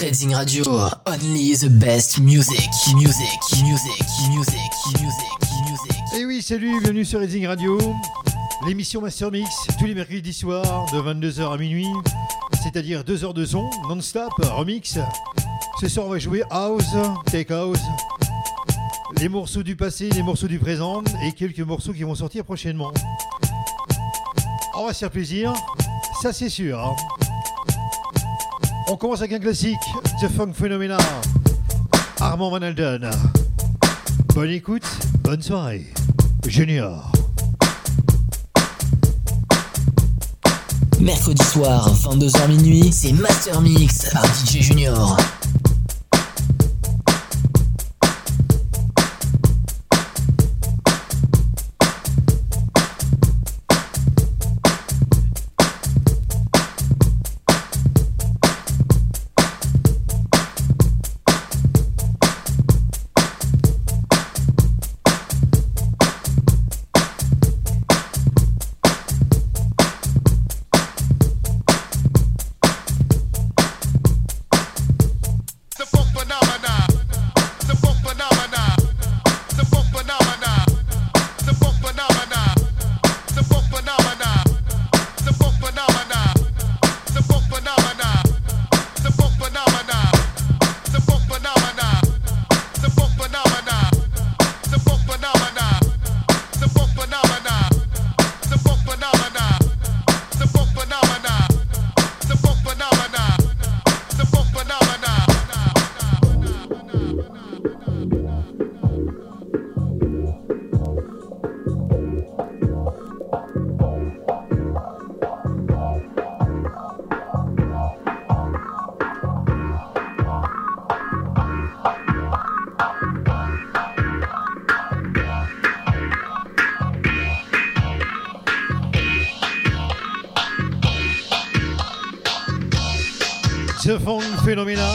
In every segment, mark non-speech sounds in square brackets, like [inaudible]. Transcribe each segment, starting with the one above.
Trading Radio, only the best music, music, music, music, music, music. Et oui, salut, bienvenue sur Trading Radio. L'émission Master Mix, tous les mercredis soirs, de 22h à minuit, c'est-à-dire 2 heures de son, non-stop, remix. Ce soir, on va jouer House, Take House, les morceaux du passé, les morceaux du présent et quelques morceaux qui vont sortir prochainement. On va se faire plaisir, ça c'est sûr. hein. On commence avec un classique, The Funk Phenomena, Armand Van Alden. Bonne écoute, bonne soirée. Junior. Mercredi soir, 22h minuit, c'est Master Mix par DJ Junior. fenomenal.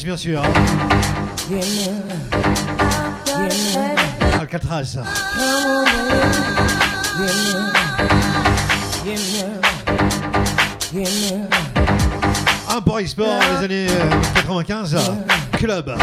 Bien sûr. hein. Alcatraz. Import Export, les années euh, 95. Club.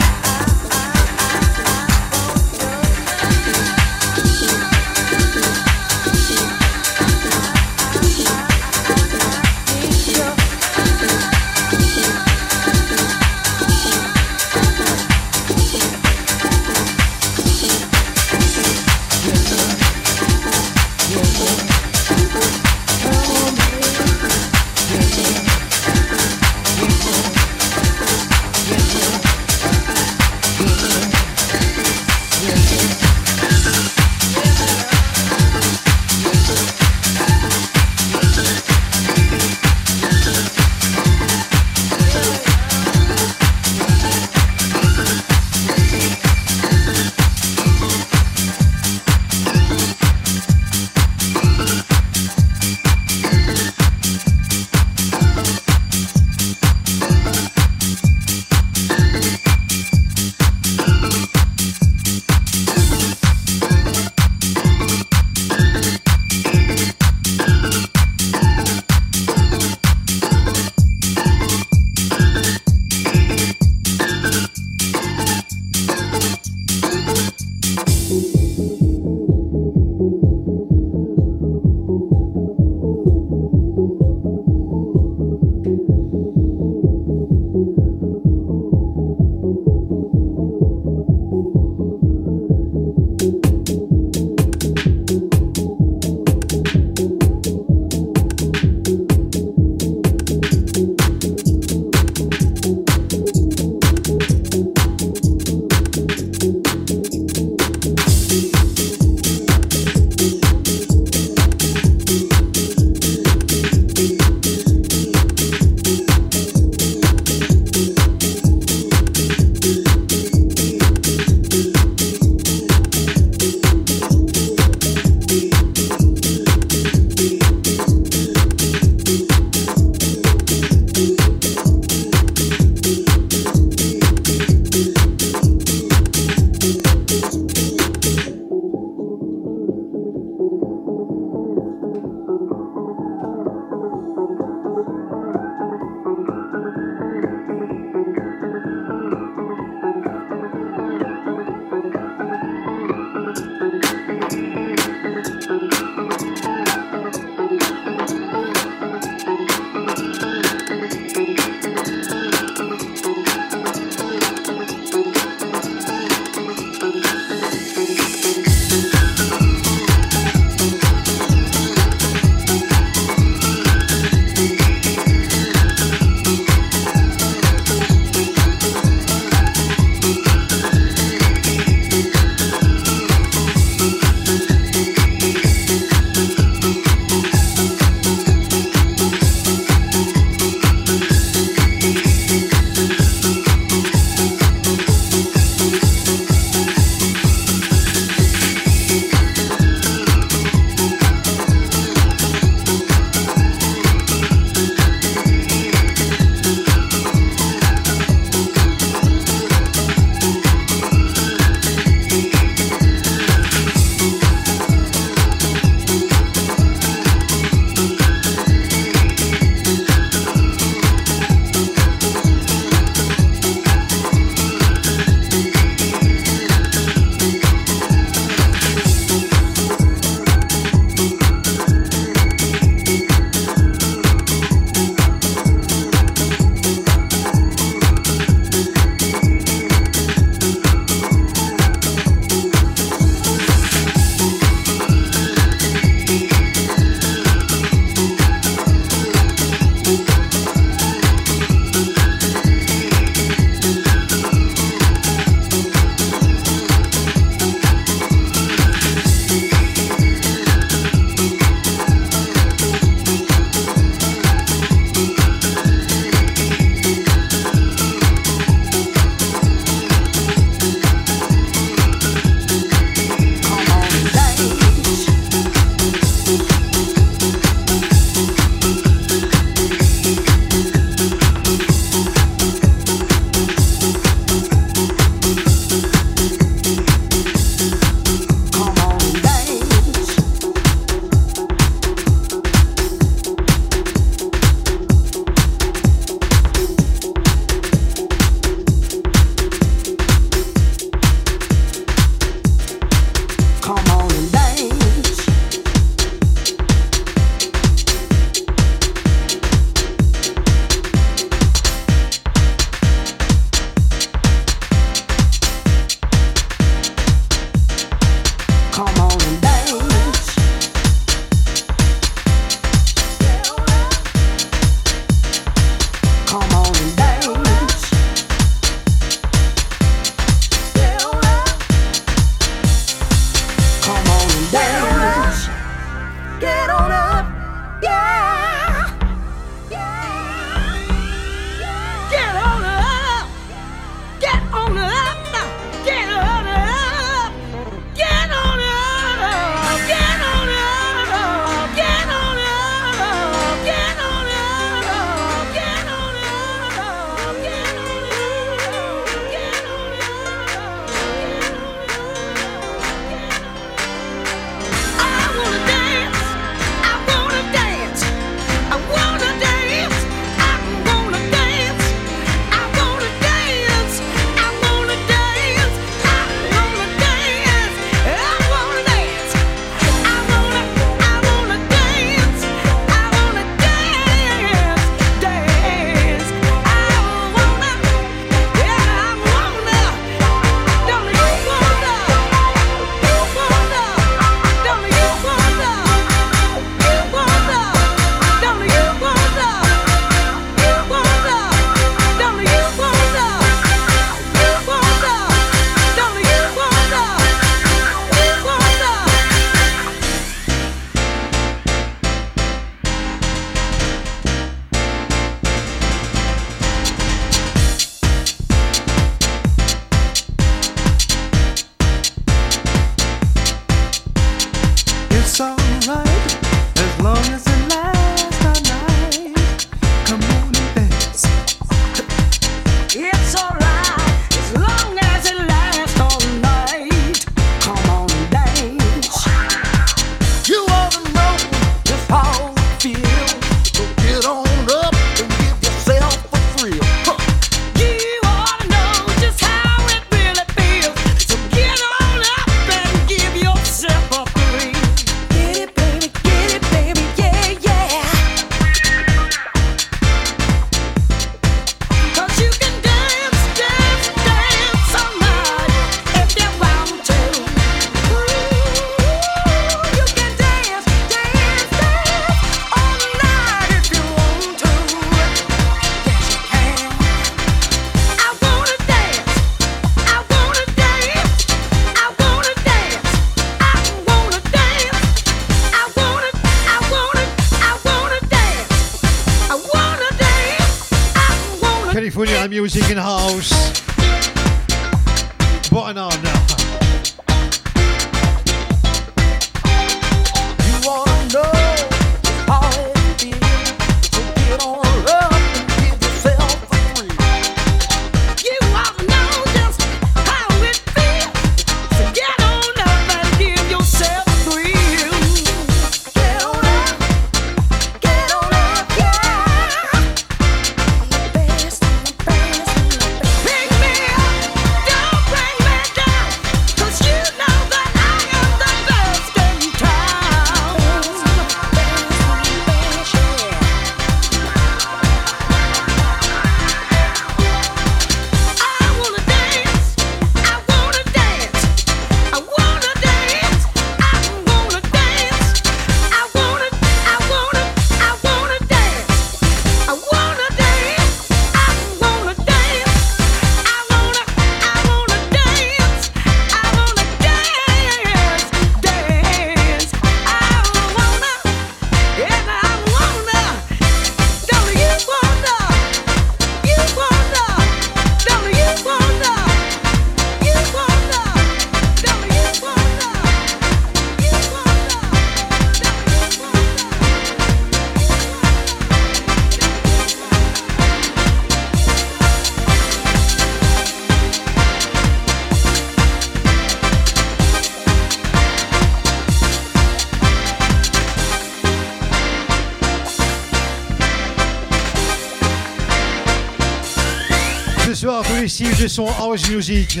vieux son house music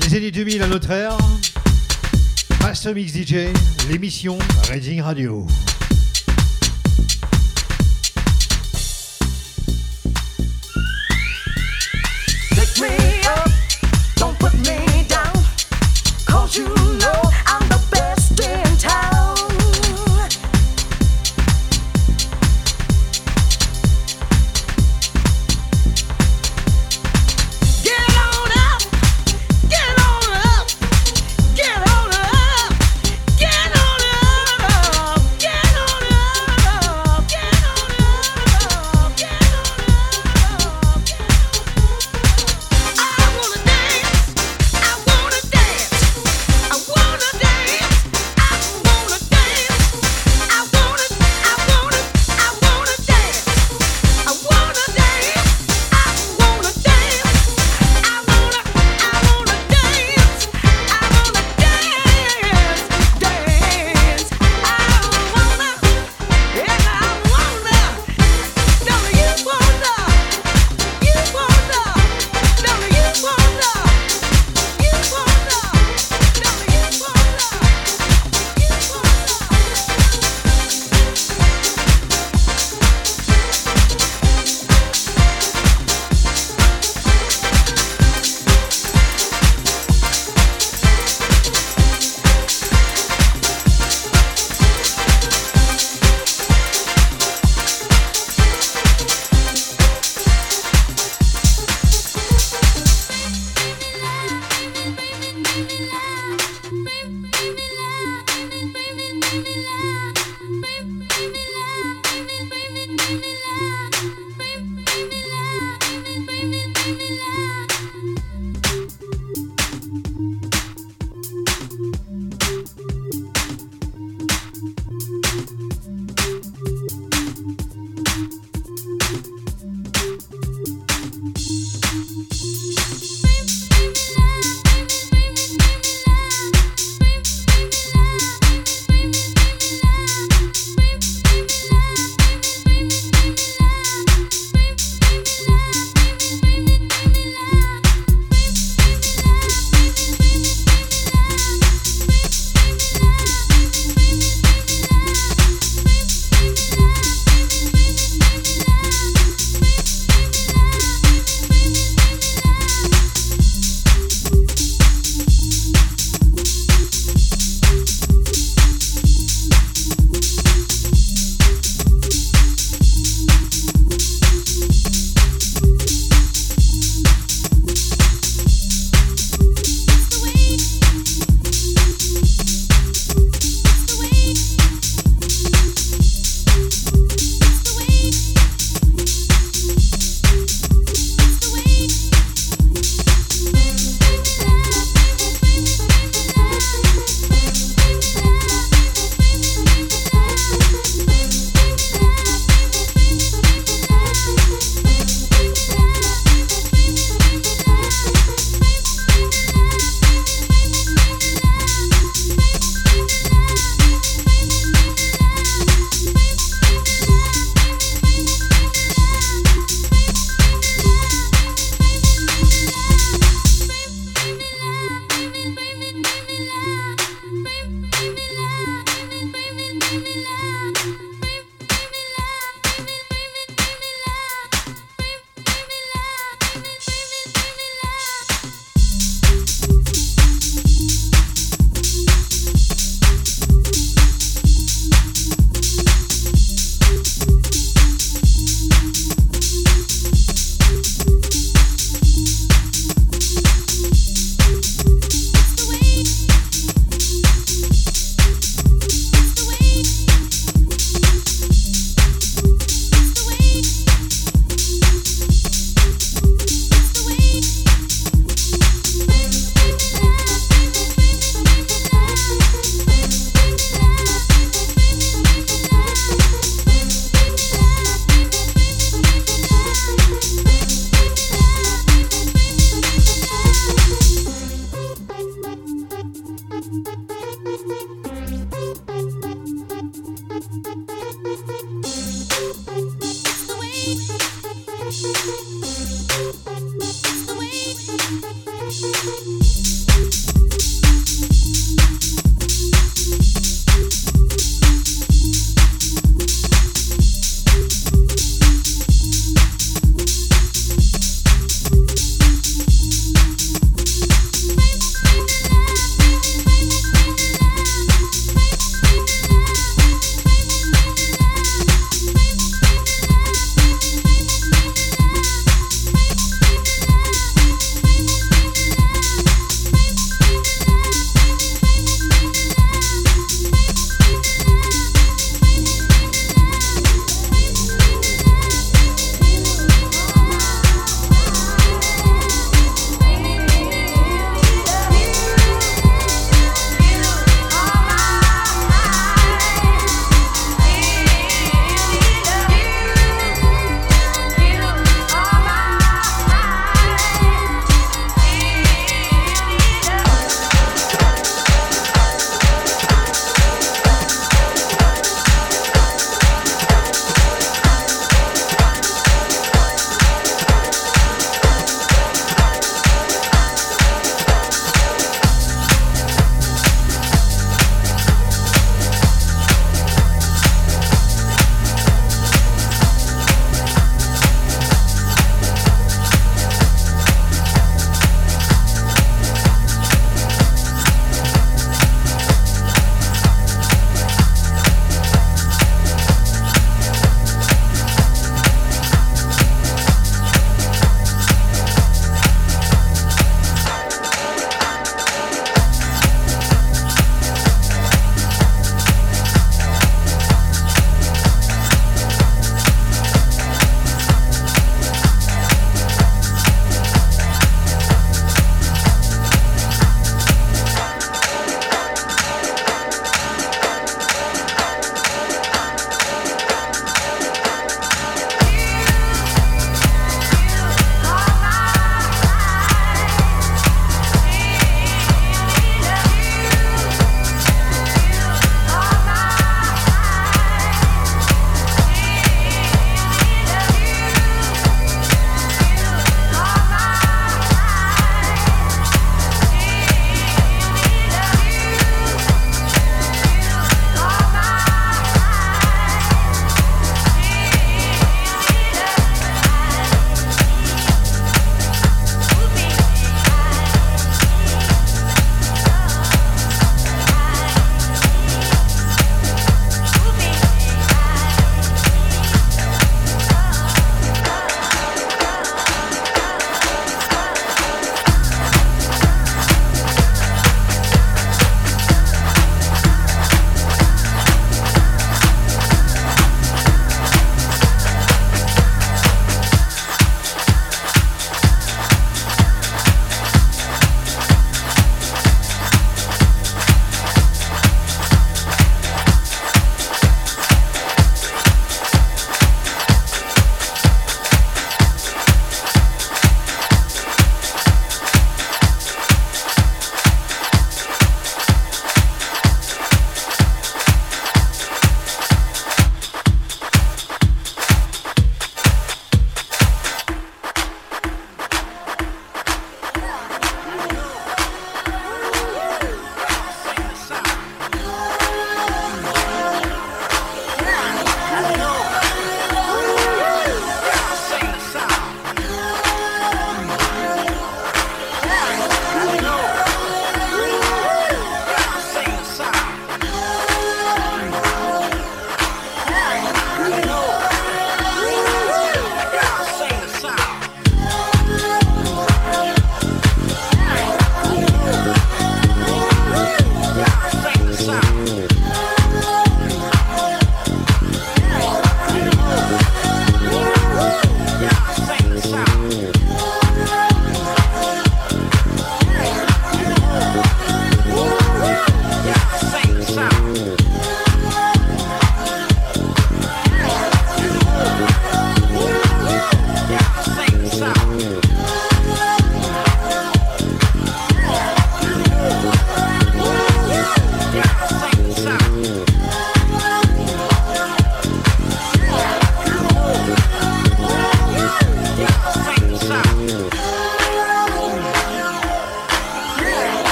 les années 2000 à notre ère. Master Mix DJ, l'émission Reading Radio.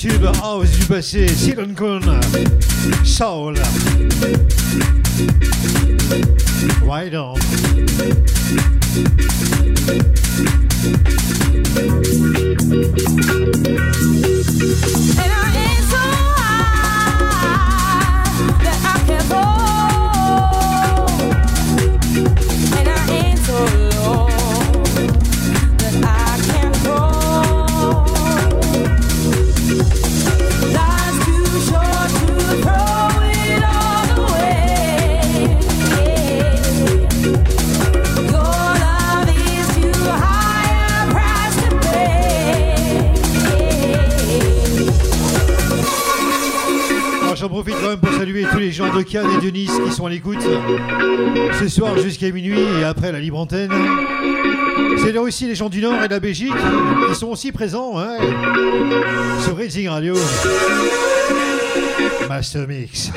Très gros tube, house du passé, Silicon Soul. Right Cannes et Nice qui sont à l'écoute ce soir jusqu'à minuit et après la libre antenne. C'est là aussi les gens du Nord et de la Belgique qui sont aussi présents hein, sur Racing Radio. Master Mix.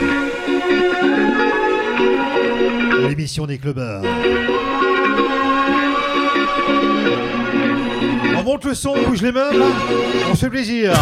L'émission des clubbers. On monte le son, on bouge les là. on se fait plaisir.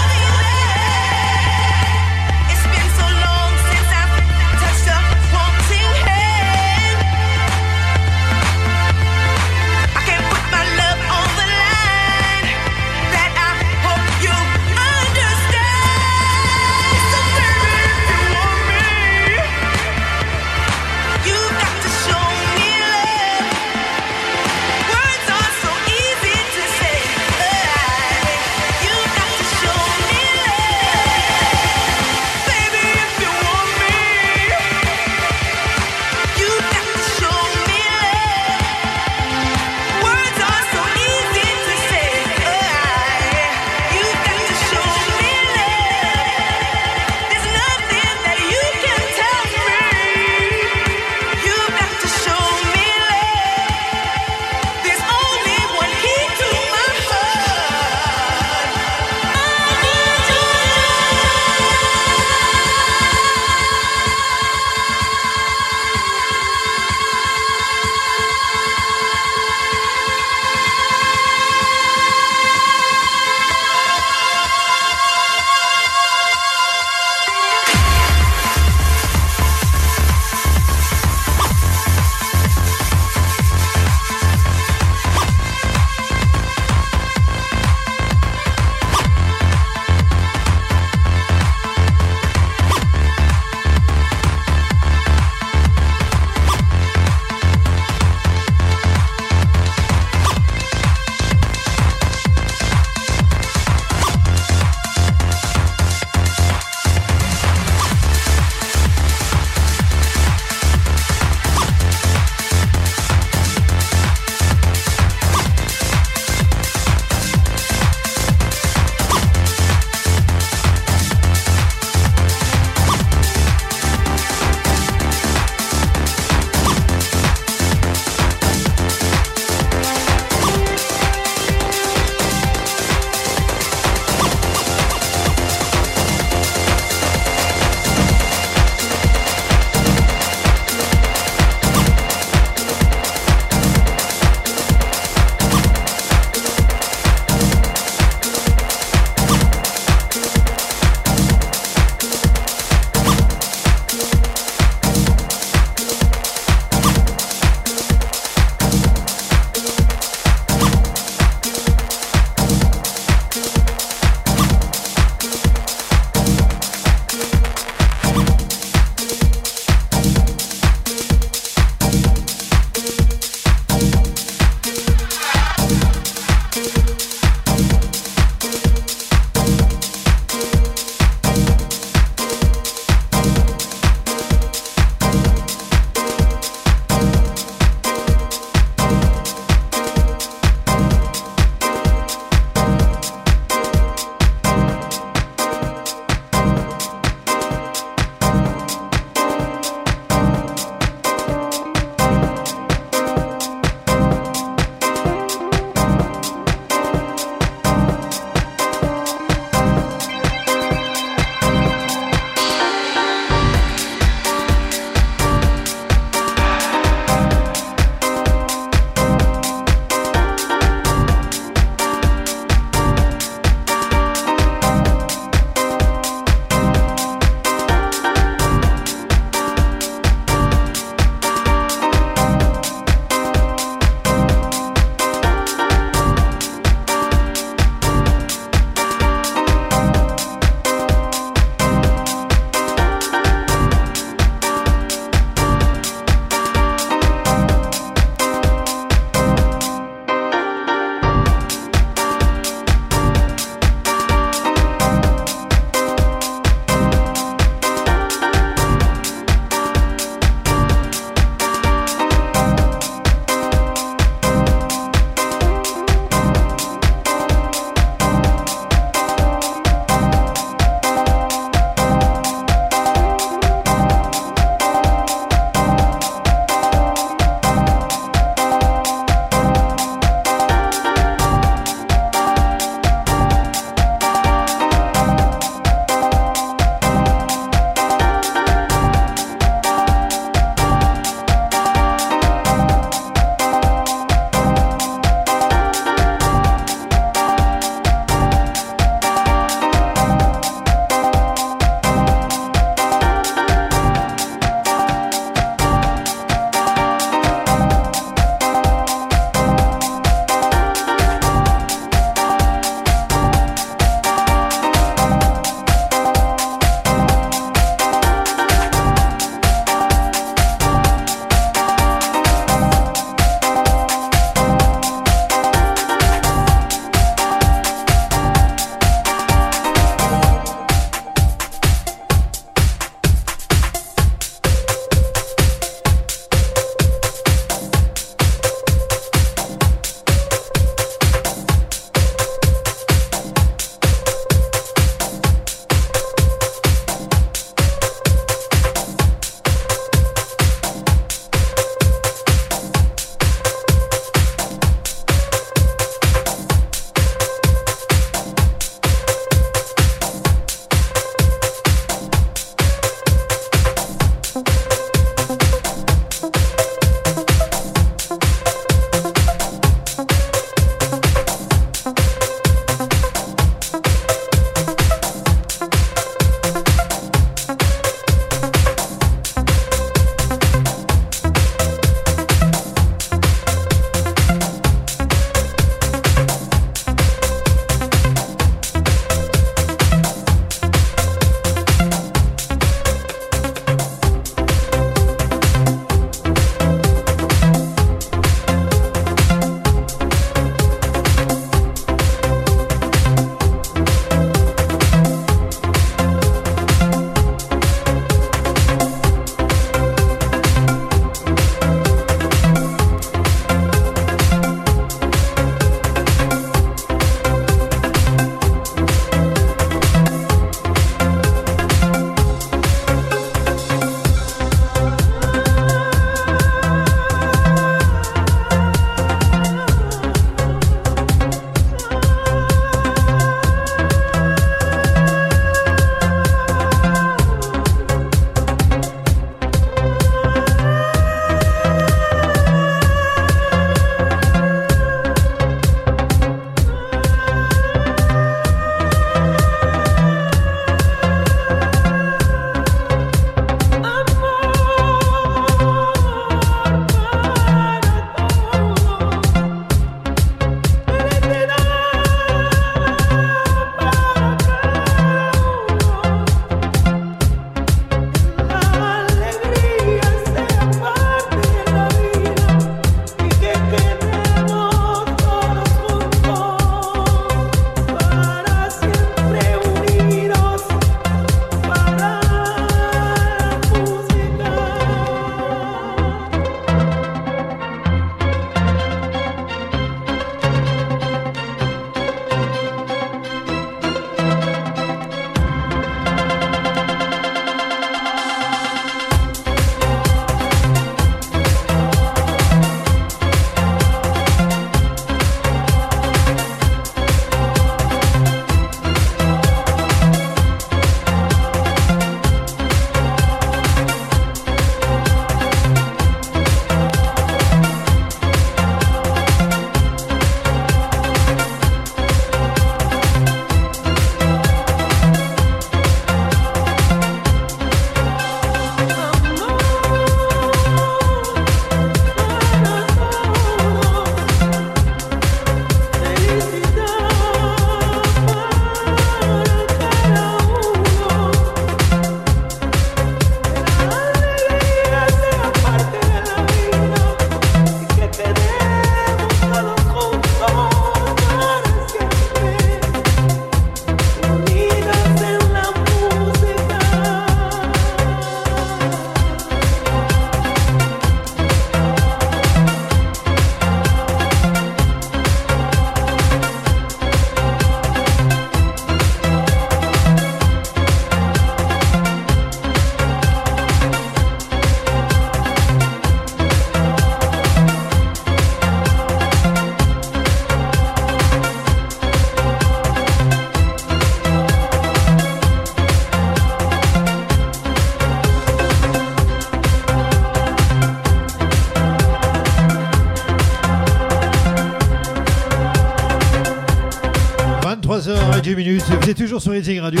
toujours sur Eating Radio.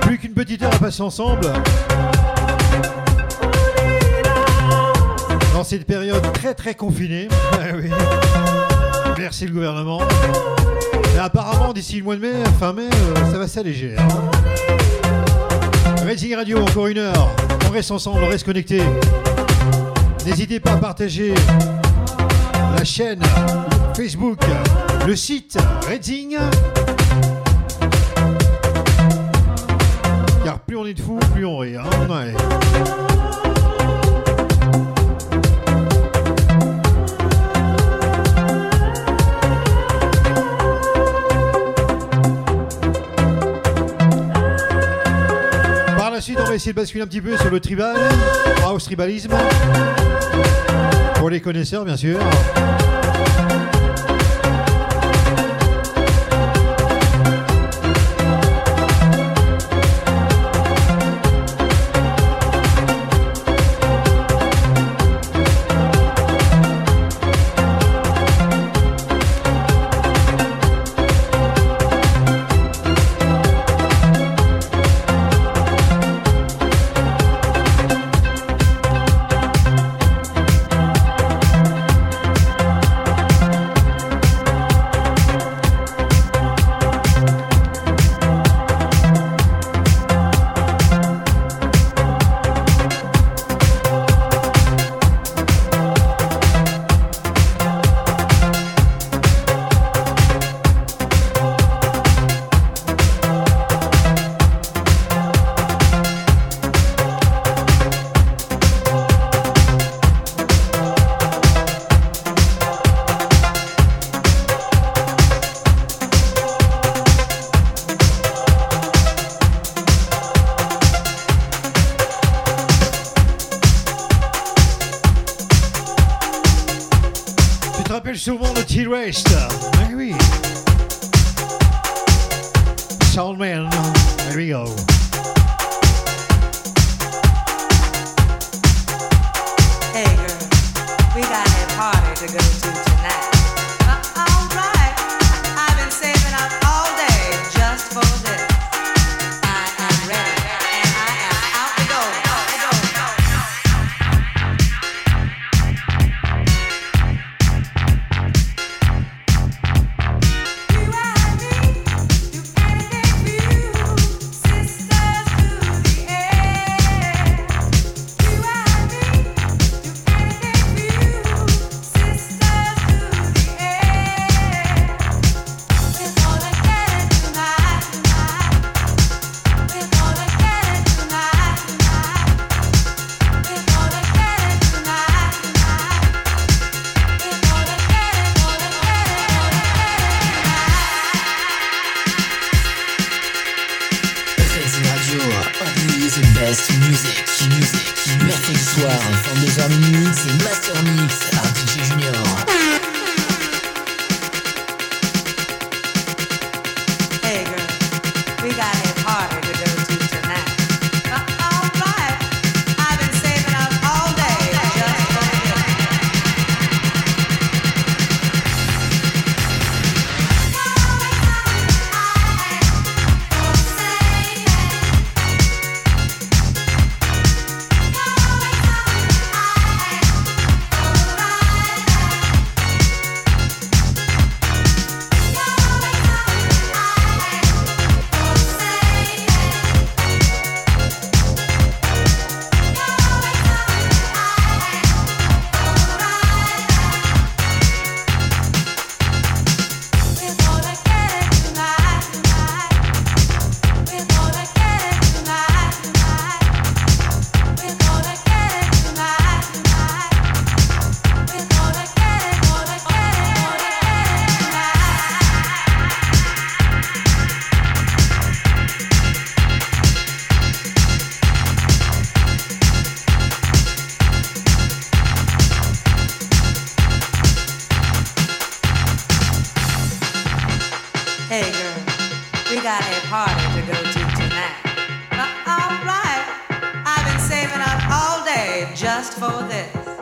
Plus qu'une petite heure à passer ensemble. Dans cette période très très confinée. [laughs] Ah Merci le gouvernement. Apparemment, d'ici le mois de mai, fin mai, euh, ça va s'alléger. Rating Radio, encore une heure. On reste ensemble, on reste connecté. N'hésitez pas à partager la chaîne Facebook, le site Rating. est de fou, plus on hein, rit. Par la suite, on va essayer de basculer un petit peu sur le tribal, house tribalisme. Pour les connaisseurs, bien sûr. just for this.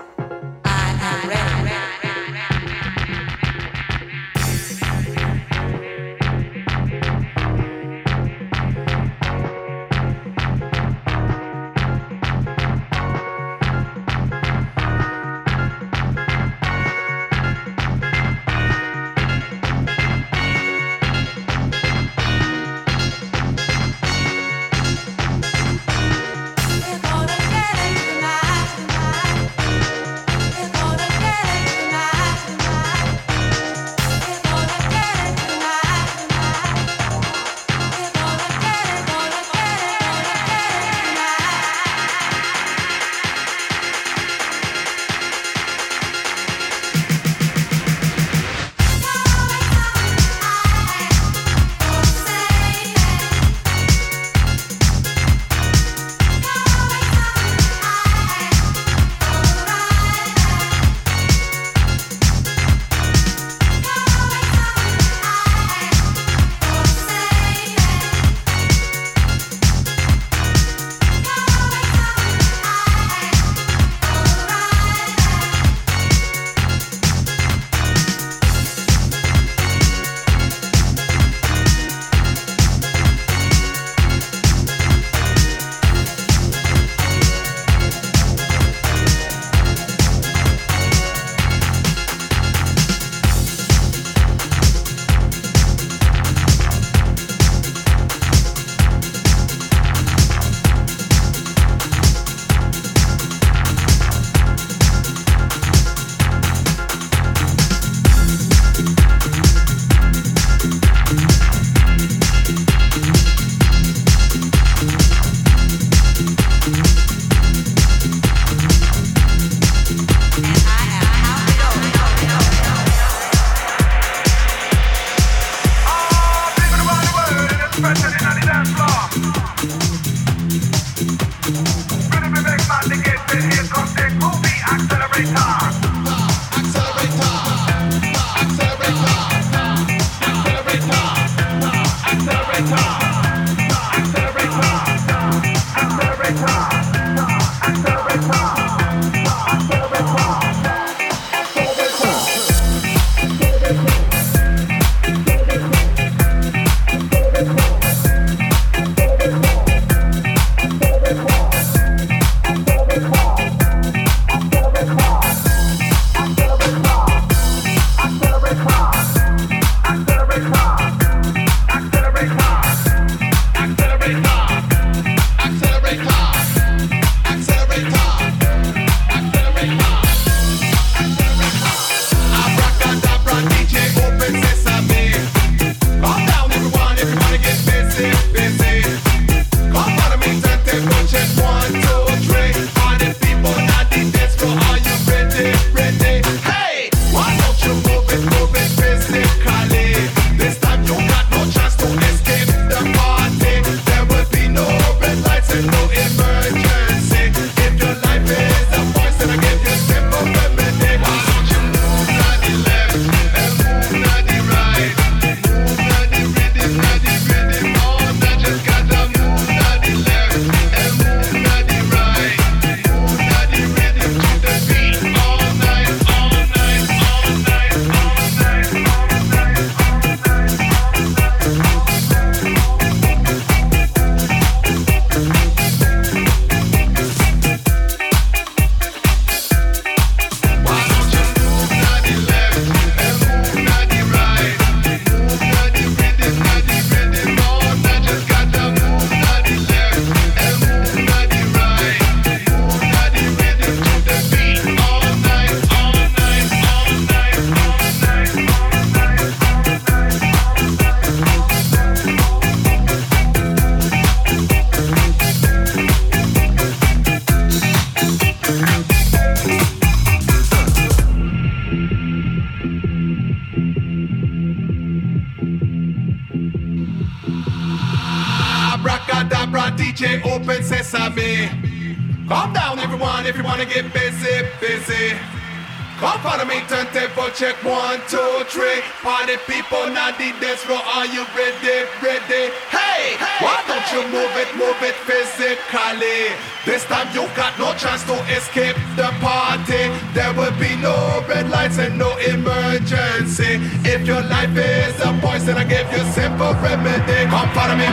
Move it, physically? This time you got no chance to escape the party. There will be no red lights and no emergency. If your life is a poison, I give you simple remedy. Come follow me,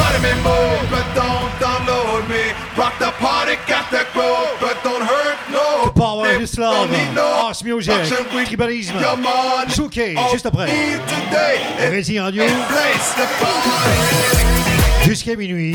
follow me, move, but Music, Tribalisme, Come on. Showcase, All juste après. Racing Radio, jusqu'à minuit.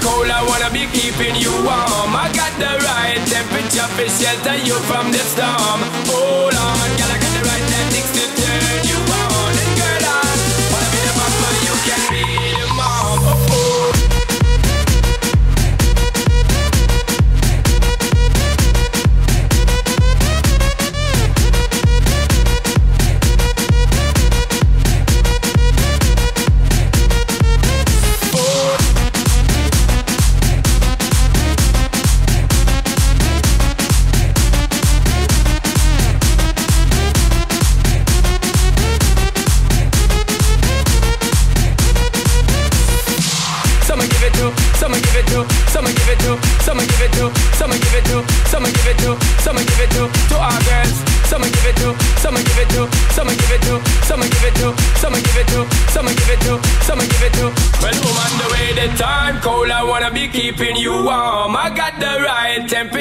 cold, I wanna be keeping you warm. I got the right temperature for shelter you from the storm. Oh, Hold on,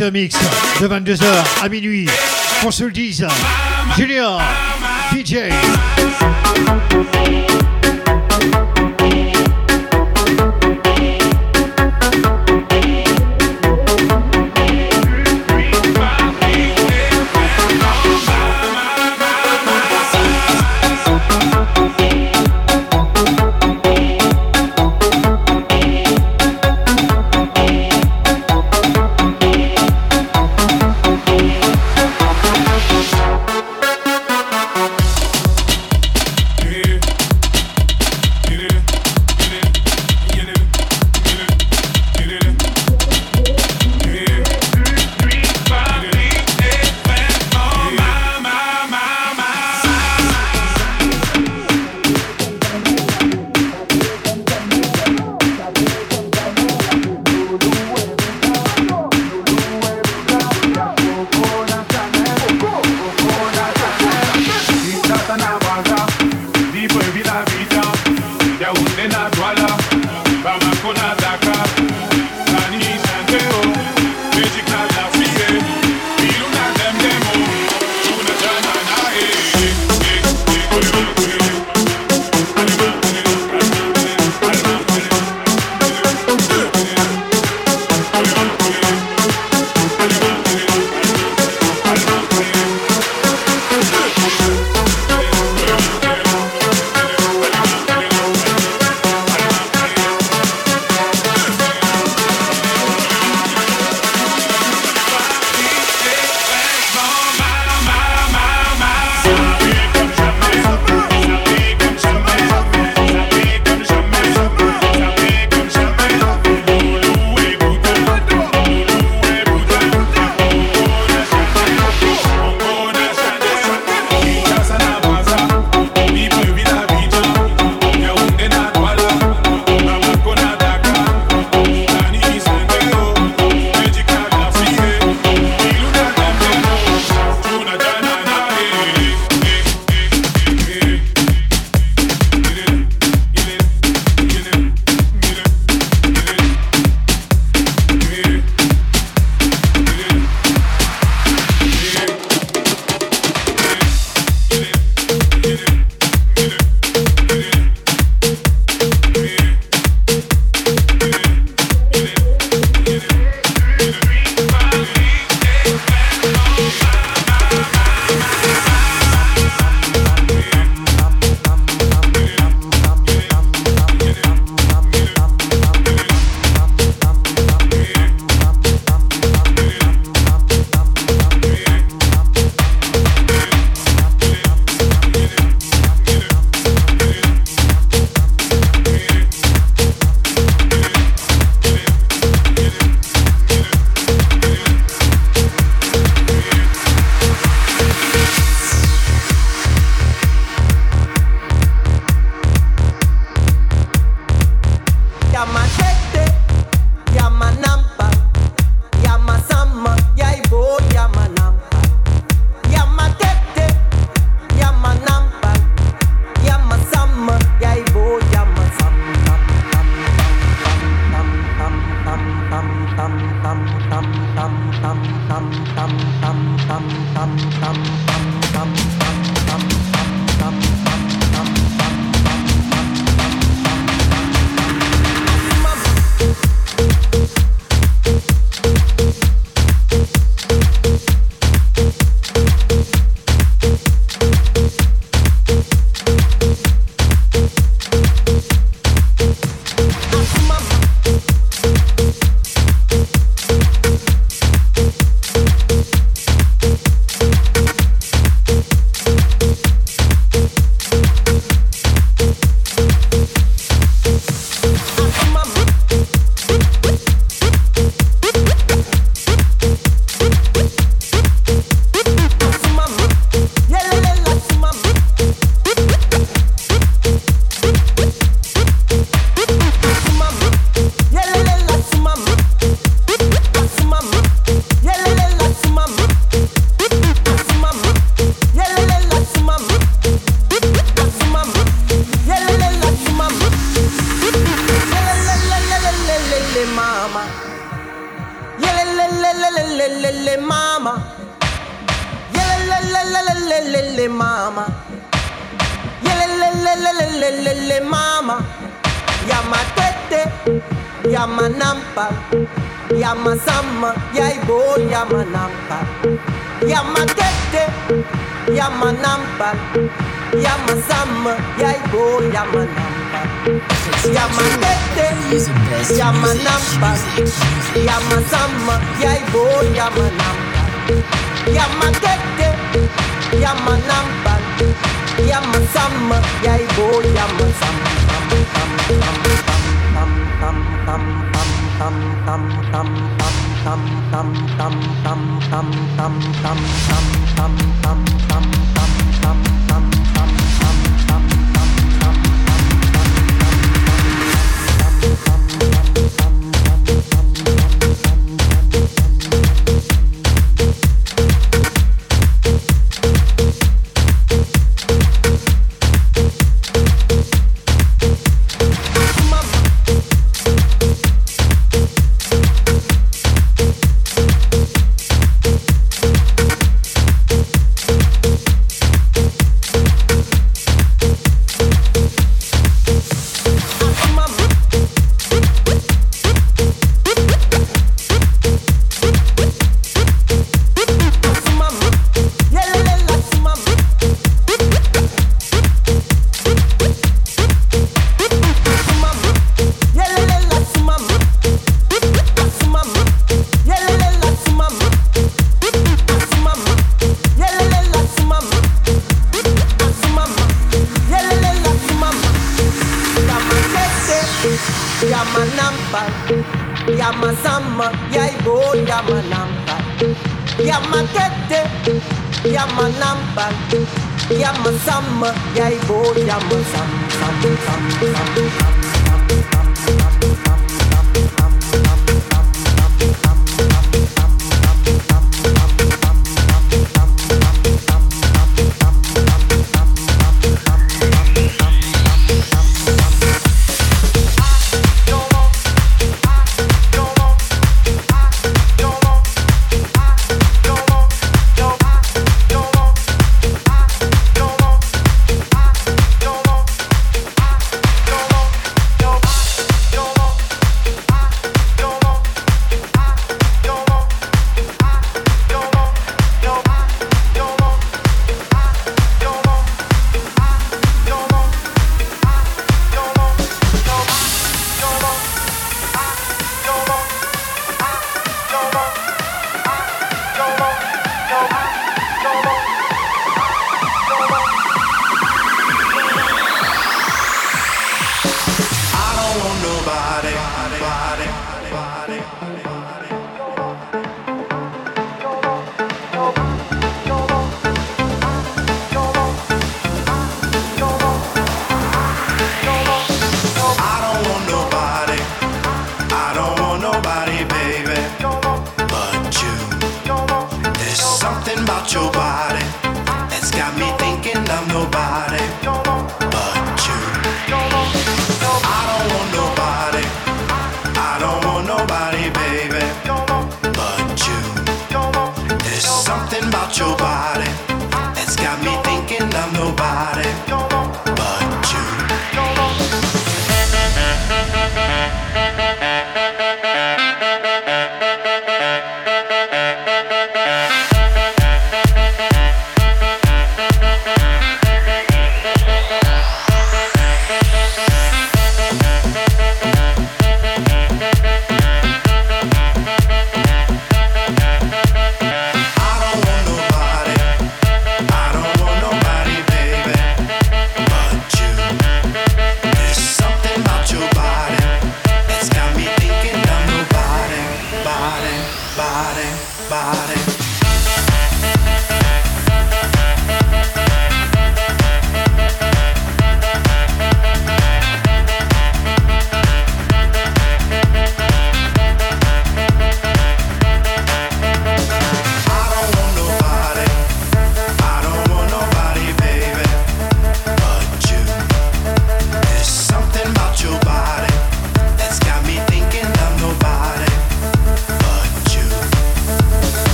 Mix de 22h à minuit. Qu'on se le dise. Junior, DJ.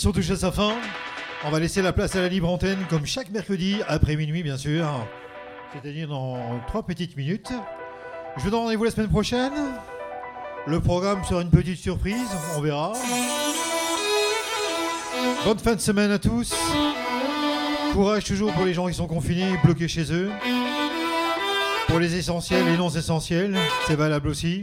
L'émission touche à sa fin. On va laisser la place à la libre antenne comme chaque mercredi, après minuit bien sûr. C'est-à-dire dans trois petites minutes. Je vous donne rendez-vous la semaine prochaine. Le programme sera une petite surprise, on verra. Bonne fin de semaine à tous. Courage toujours pour les gens qui sont confinés, bloqués chez eux. Pour les essentiels et non essentiels, c'est valable aussi.